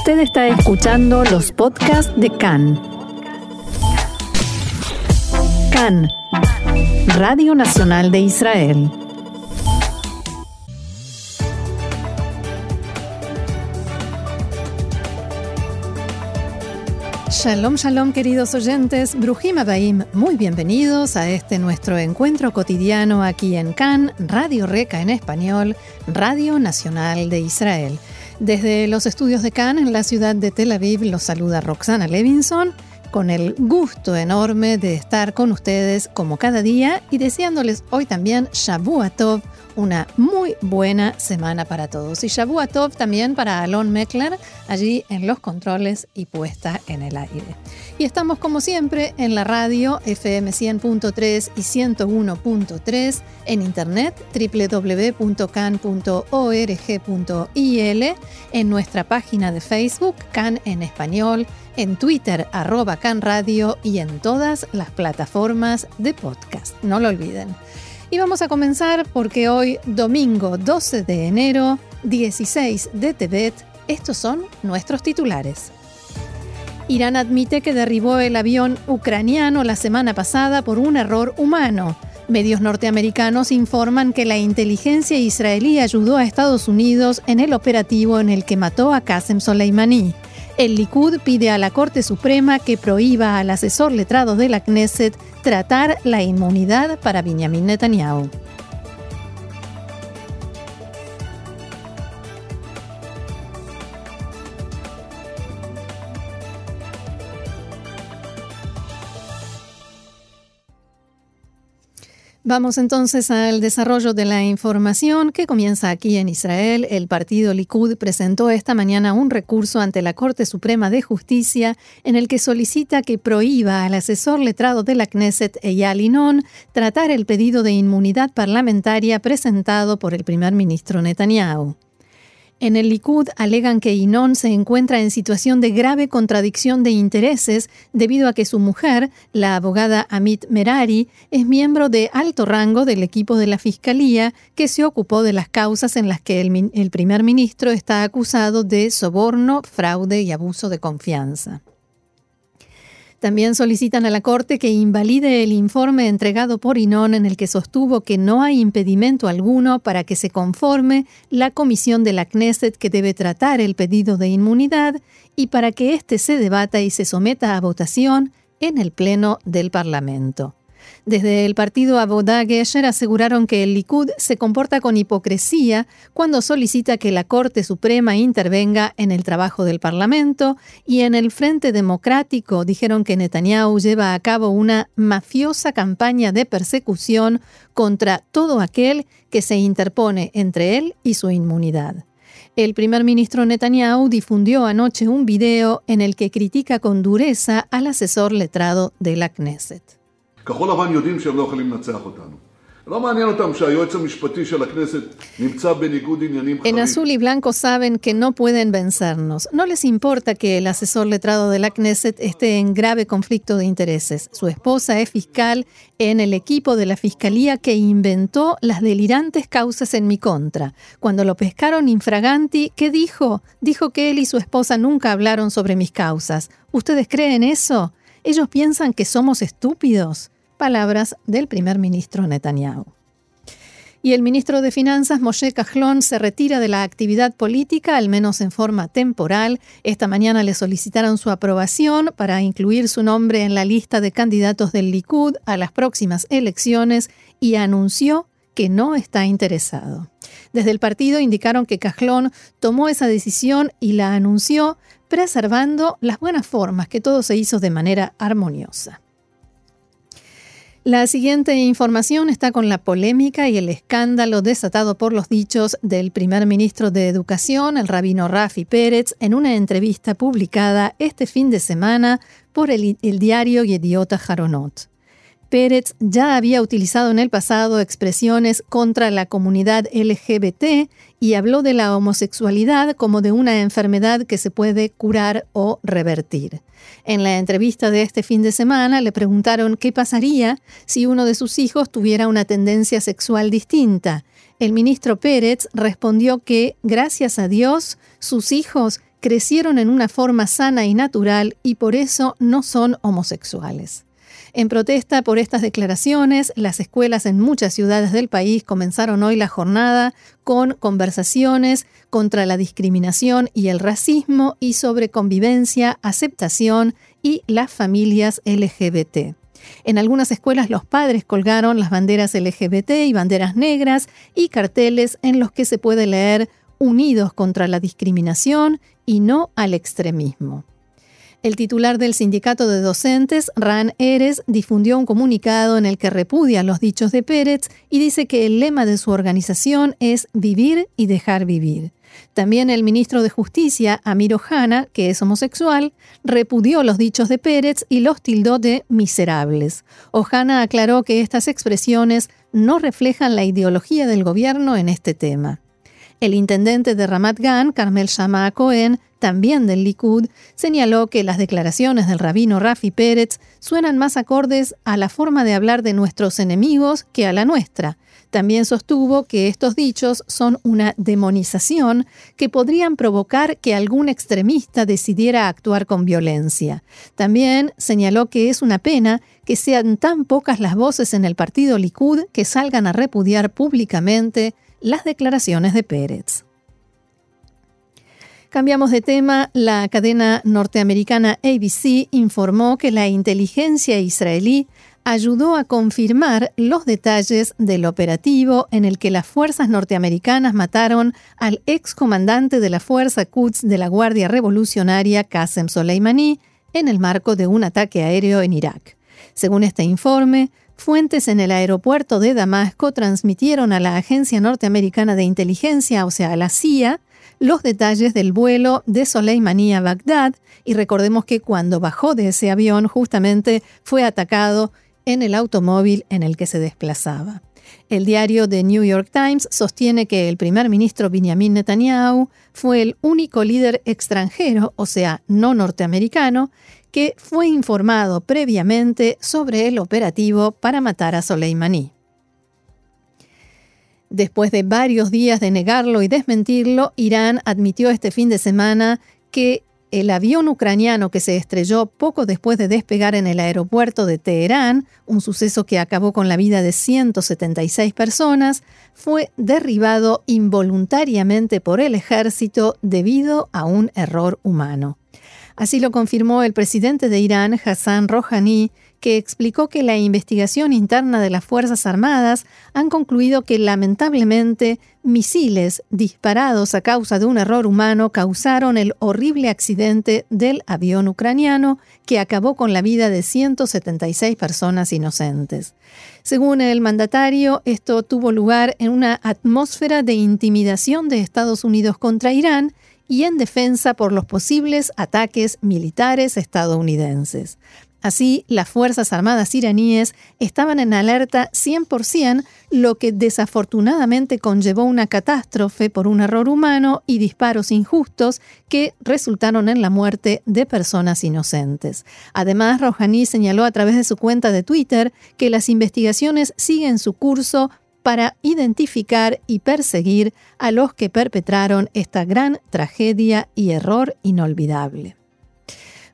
Usted está escuchando los podcasts de CAN. CAN, Radio Nacional de Israel. Shalom, shalom, queridos oyentes. Brujim Abaim, muy bienvenidos a este nuestro encuentro cotidiano aquí en CAN, Radio Reca en español, Radio Nacional de Israel. Desde los estudios de Cannes en la ciudad de Tel Aviv los saluda Roxana Levinson con el gusto enorme de estar con ustedes como cada día y deseándoles hoy también Shabu Tov, una muy buena semana para todos. Y Shabu Tov también para Alon Meckler, allí en los controles y puesta en el aire. Y estamos como siempre en la radio FM 100.3 y 101.3, en internet www.can.org.il, en nuestra página de Facebook, Can en Español, en Twitter, arroba Can Radio y en todas las plataformas de podcast. No lo olviden. Y vamos a comenzar porque hoy, domingo 12 de enero, 16 de Tebet, estos son nuestros titulares. Irán admite que derribó el avión ucraniano la semana pasada por un error humano. Medios norteamericanos informan que la inteligencia israelí ayudó a Estados Unidos en el operativo en el que mató a Qasem Soleimani. El Likud pide a la Corte Suprema que prohíba al asesor letrado de la Knesset tratar la inmunidad para Benjamin Netanyahu. Vamos entonces al desarrollo de la información que comienza aquí en Israel. El partido Likud presentó esta mañana un recurso ante la Corte Suprema de Justicia en el que solicita que prohíba al asesor letrado de la Knesset, Eyal Inon, tratar el pedido de inmunidad parlamentaria presentado por el primer ministro Netanyahu. En el Likud alegan que Inon se encuentra en situación de grave contradicción de intereses debido a que su mujer, la abogada Amit Merari, es miembro de alto rango del equipo de la Fiscalía que se ocupó de las causas en las que el, el primer ministro está acusado de soborno, fraude y abuso de confianza. También solicitan a la Corte que invalide el informe entregado por Inón en el que sostuvo que no hay impedimento alguno para que se conforme la comisión de la Knesset que debe tratar el pedido de inmunidad y para que éste se debata y se someta a votación en el Pleno del Parlamento. Desde el partido Abodá Gesher aseguraron que el Likud se comporta con hipocresía cuando solicita que la Corte Suprema intervenga en el trabajo del Parlamento y en el Frente Democrático dijeron que Netanyahu lleva a cabo una mafiosa campaña de persecución contra todo aquel que se interpone entre él y su inmunidad. El primer ministro Netanyahu difundió anoche un video en el que critica con dureza al asesor letrado de la Knesset. En azul y blanco saben que no pueden vencernos. No les importa que el asesor letrado de la Knesset esté en grave conflicto de intereses. Su esposa es fiscal en el equipo de la fiscalía que inventó las delirantes causas en mi contra. Cuando lo pescaron infraganti, ¿qué dijo? Dijo que él y su esposa nunca hablaron sobre mis causas. ¿Ustedes creen eso? ¿Ellos piensan que somos estúpidos? Palabras del primer ministro Netanyahu. Y el ministro de Finanzas, Moshe Kahlon, se retira de la actividad política, al menos en forma temporal. Esta mañana le solicitaron su aprobación para incluir su nombre en la lista de candidatos del Likud a las próximas elecciones y anunció que no está interesado. Desde el partido indicaron que Kahlon tomó esa decisión y la anunció preservando las buenas formas, que todo se hizo de manera armoniosa. La siguiente información está con la polémica y el escándalo desatado por los dichos del primer ministro de Educación, el rabino Rafi Pérez, en una entrevista publicada este fin de semana por el, diario Yediota Jaronot. Pérez ya había utilizado en el pasado expresiones contra la comunidad LGBT y habló de la homosexualidad como de una enfermedad que se puede curar o revertir. En la entrevista de este fin de semana le preguntaron qué pasaría si uno de sus hijos tuviera una tendencia sexual distinta. El ministro Pérez respondió que, gracias a Dios, sus hijos crecieron en una forma sana y natural y por eso no son homosexuales. En protesta por estas declaraciones, las escuelas en muchas ciudades del país comenzaron hoy la jornada con conversaciones contra la discriminación y el racismo y sobre convivencia, aceptación y las familias LGBT. En algunas escuelas los padres colgaron las banderas LGBT y banderas negras y carteles en los que se puede leer Unidos contra la discriminación y no al extremismo. El titular del sindicato de docentes, Ran Eres, difundió un comunicado en el que repudia los dichos de Pérez y dice que el lema de su organización es vivir y dejar vivir. También el ministro de Justicia, Amir Ohana, que es homosexual, repudió los dichos de Pérez y los tildó de miserables. Ohana aclaró que estas expresiones no reflejan la ideología del gobierno en este tema. El intendente de Ramat Gan, Carmel Shama Cohen, también del Likud, señaló que las declaraciones del rabino Rafi Pérez suenan más acordes a la forma de hablar de nuestros enemigos que a la nuestra. También sostuvo que estos dichos son una demonización que podrían provocar que algún extremista decidiera actuar con violencia. También señaló que es una pena que sean tan pocas las voces en el partido Likud que salgan a repudiar públicamente las declaraciones de Pérez. Cambiamos de tema. La cadena norteamericana ABC informó que la inteligencia israelí ayudó a confirmar los detalles del operativo en el que las fuerzas norteamericanas mataron al excomandante de la Fuerza Quds de la Guardia Revolucionaria Qasem Soleimani en el marco de un ataque aéreo en Irak. Según este informe, Fuentes en el aeropuerto de Damasco transmitieron a la Agencia Norteamericana de Inteligencia, o sea, a la CIA, los detalles del vuelo de Soleimani a Bagdad y recordemos que cuando bajó de ese avión justamente fue atacado en el automóvil en el que se desplazaba. El diario The New York Times sostiene que el primer ministro Benjamin Netanyahu fue el único líder extranjero, o sea, no norteamericano, que fue informado previamente sobre el operativo para matar a Soleimani. Después de varios días de negarlo y desmentirlo, Irán admitió este fin de semana que el avión ucraniano que se estrelló poco después de despegar en el aeropuerto de Teherán, un suceso que acabó con la vida de 176 personas, fue derribado involuntariamente por el ejército debido a un error humano. Así lo confirmó el presidente de Irán, Hassan Rouhani, que explicó que la investigación interna de las Fuerzas Armadas han concluido que lamentablemente misiles disparados a causa de un error humano causaron el horrible accidente del avión ucraniano que acabó con la vida de 176 personas inocentes. Según el mandatario, esto tuvo lugar en una atmósfera de intimidación de Estados Unidos contra Irán y en defensa por los posibles ataques militares estadounidenses. Así, las Fuerzas Armadas iraníes estaban en alerta 100%, lo que desafortunadamente conllevó una catástrofe por un error humano y disparos injustos que resultaron en la muerte de personas inocentes. Además, Rouhani señaló a través de su cuenta de Twitter que las investigaciones siguen su curso para identificar y perseguir a los que perpetraron esta gran tragedia y error inolvidable.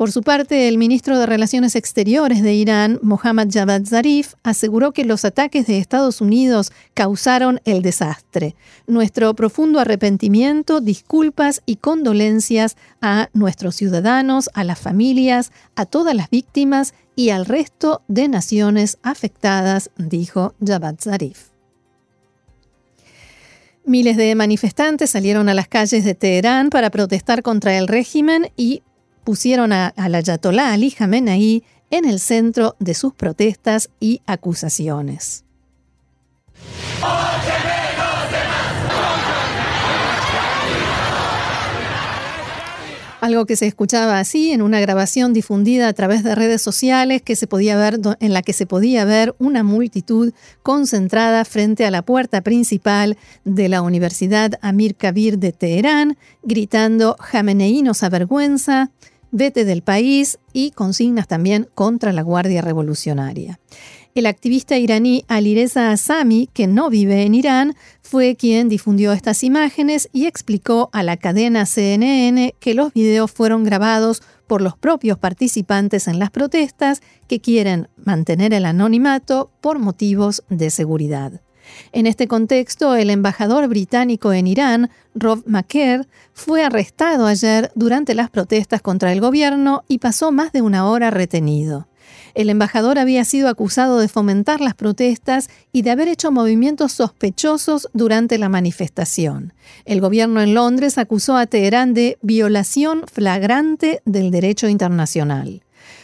Por su parte, el ministro de Relaciones Exteriores de Irán, Mohammad Javad Zarif, aseguró que los ataques de Estados Unidos causaron el desastre. Nuestro profundo arrepentimiento, disculpas y condolencias a nuestros ciudadanos, a las familias, a todas las víctimas y al resto de naciones afectadas, dijo Javad Zarif. Miles de manifestantes salieron a las calles de Teherán para protestar contra el régimen y pusieron a, al ayatolá Ali Khamenei en el centro de sus protestas y acusaciones. Algo que se escuchaba así en una grabación difundida a través de redes sociales que se podía ver, en la que se podía ver una multitud concentrada frente a la puerta principal de la Universidad Amir Kabir de Teherán, gritando Jamenei nos avergüenza, vete del país y consignas también contra la Guardia Revolucionaria. El activista iraní Alireza Asami, que no vive en Irán, fue quien difundió estas imágenes y explicó a la cadena CNN que los videos fueron grabados por los propios participantes en las protestas que quieren mantener el anonimato por motivos de seguridad. En este contexto, el embajador británico en Irán, Rob McKer, fue arrestado ayer durante las protestas contra el gobierno y pasó más de una hora retenido. El embajador había sido acusado de fomentar las protestas y de haber hecho movimientos sospechosos durante la manifestación. El gobierno en Londres acusó a Teherán de violación flagrante del derecho internacional.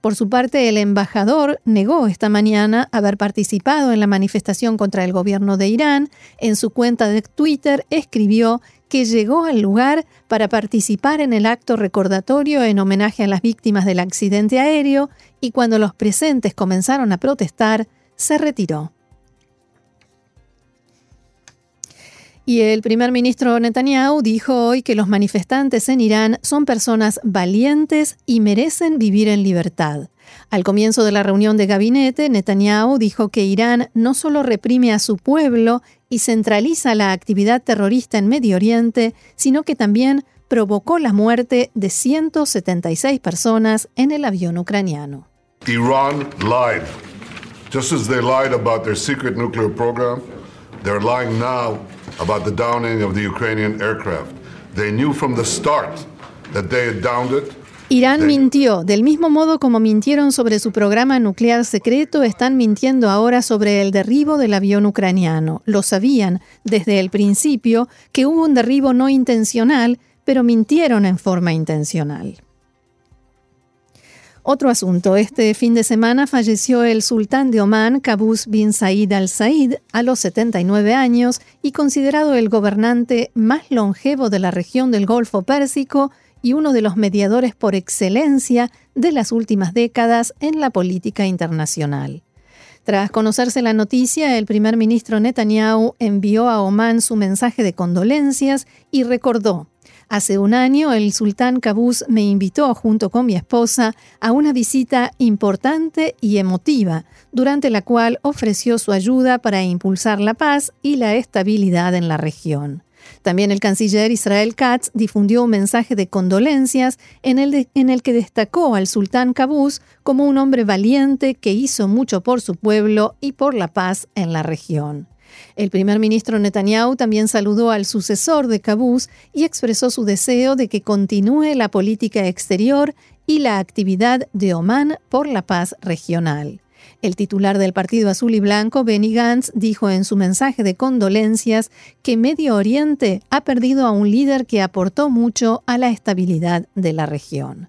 Por su parte, el embajador negó esta mañana haber participado en la manifestación contra el gobierno de Irán. En su cuenta de Twitter escribió que llegó al lugar para participar en el acto recordatorio en homenaje a las víctimas del accidente aéreo y cuando los presentes comenzaron a protestar, se retiró. Y el primer ministro Netanyahu dijo hoy que los manifestantes en Irán son personas valientes y merecen vivir en libertad. Al comienzo de la reunión de gabinete, Netanyahu dijo que Irán no solo reprime a su pueblo y centraliza la actividad terrorista en Medio Oriente, sino que también provocó la muerte de 176 personas en el avión ucraniano. Iran lied. Just as they lied about their secret nuclear program, they're lying now about the downing of the Ukrainian aircraft. They knew from the start that they had downed it. Irán mintió, del mismo modo como mintieron sobre su programa nuclear secreto, están mintiendo ahora sobre el derribo del avión ucraniano. Lo sabían desde el principio que hubo un derribo no intencional, pero mintieron en forma intencional. Otro asunto. Este fin de semana falleció el sultán de Omán, Qaboos bin Said al-Said, a los 79 años y considerado el gobernante más longevo de la región del Golfo Pérsico y uno de los mediadores por excelencia de las últimas décadas en la política internacional. Tras conocerse la noticia, el primer ministro Netanyahu envió a Omán su mensaje de condolencias y recordó Hace un año el sultán Qaboos me invitó junto con mi esposa a una visita importante y emotiva, durante la cual ofreció su ayuda para impulsar la paz y la estabilidad en la región. También el canciller Israel Katz difundió un mensaje de condolencias en el, que destacó al sultán Qaboos como un hombre valiente que hizo mucho por su pueblo y por la paz en la región. El primer ministro Netanyahu también saludó al sucesor de Qaboos y expresó su deseo de que continúe la política exterior y la actividad de Omán por la paz regional. El titular del Partido Azul y Blanco, Benny Gantz, dijo en su mensaje de condolencias que Medio Oriente ha perdido a un líder que aportó mucho a la estabilidad de la región.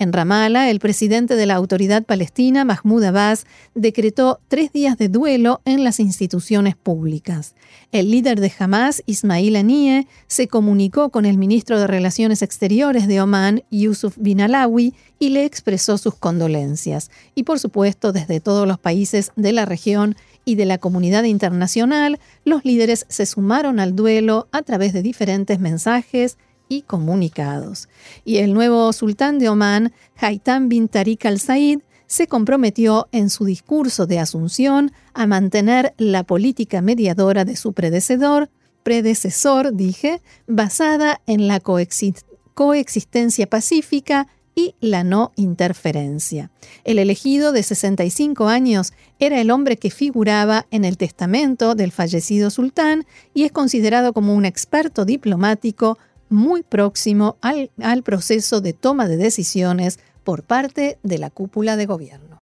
En Ramallah, el presidente de la autoridad palestina, Mahmoud Abbas, decretó tres días de duelo en las instituciones públicas. El líder de Hamas, Ismail Haniyeh, se comunicó con el ministro de Relaciones Exteriores de Omán, Yusuf bin Alawi, y le expresó sus condolencias. Y por supuesto, desde todos los países de la región y de la comunidad internacional, los líderes se sumaron al duelo a través de diferentes mensajes, y comunicados. Y el nuevo sultán de Omán, Haitham bin Tariq al-Said, se comprometió en su discurso de asunción a mantener la política mediadora de su predecesor, predecesor, dije, basada en la coexistencia pacífica y la no interferencia. El elegido de 65 años era el hombre que figuraba en el testamento del fallecido sultán y es considerado como un experto diplomático muy próximo al, al proceso de toma de decisiones por parte de la cúpula de gobierno.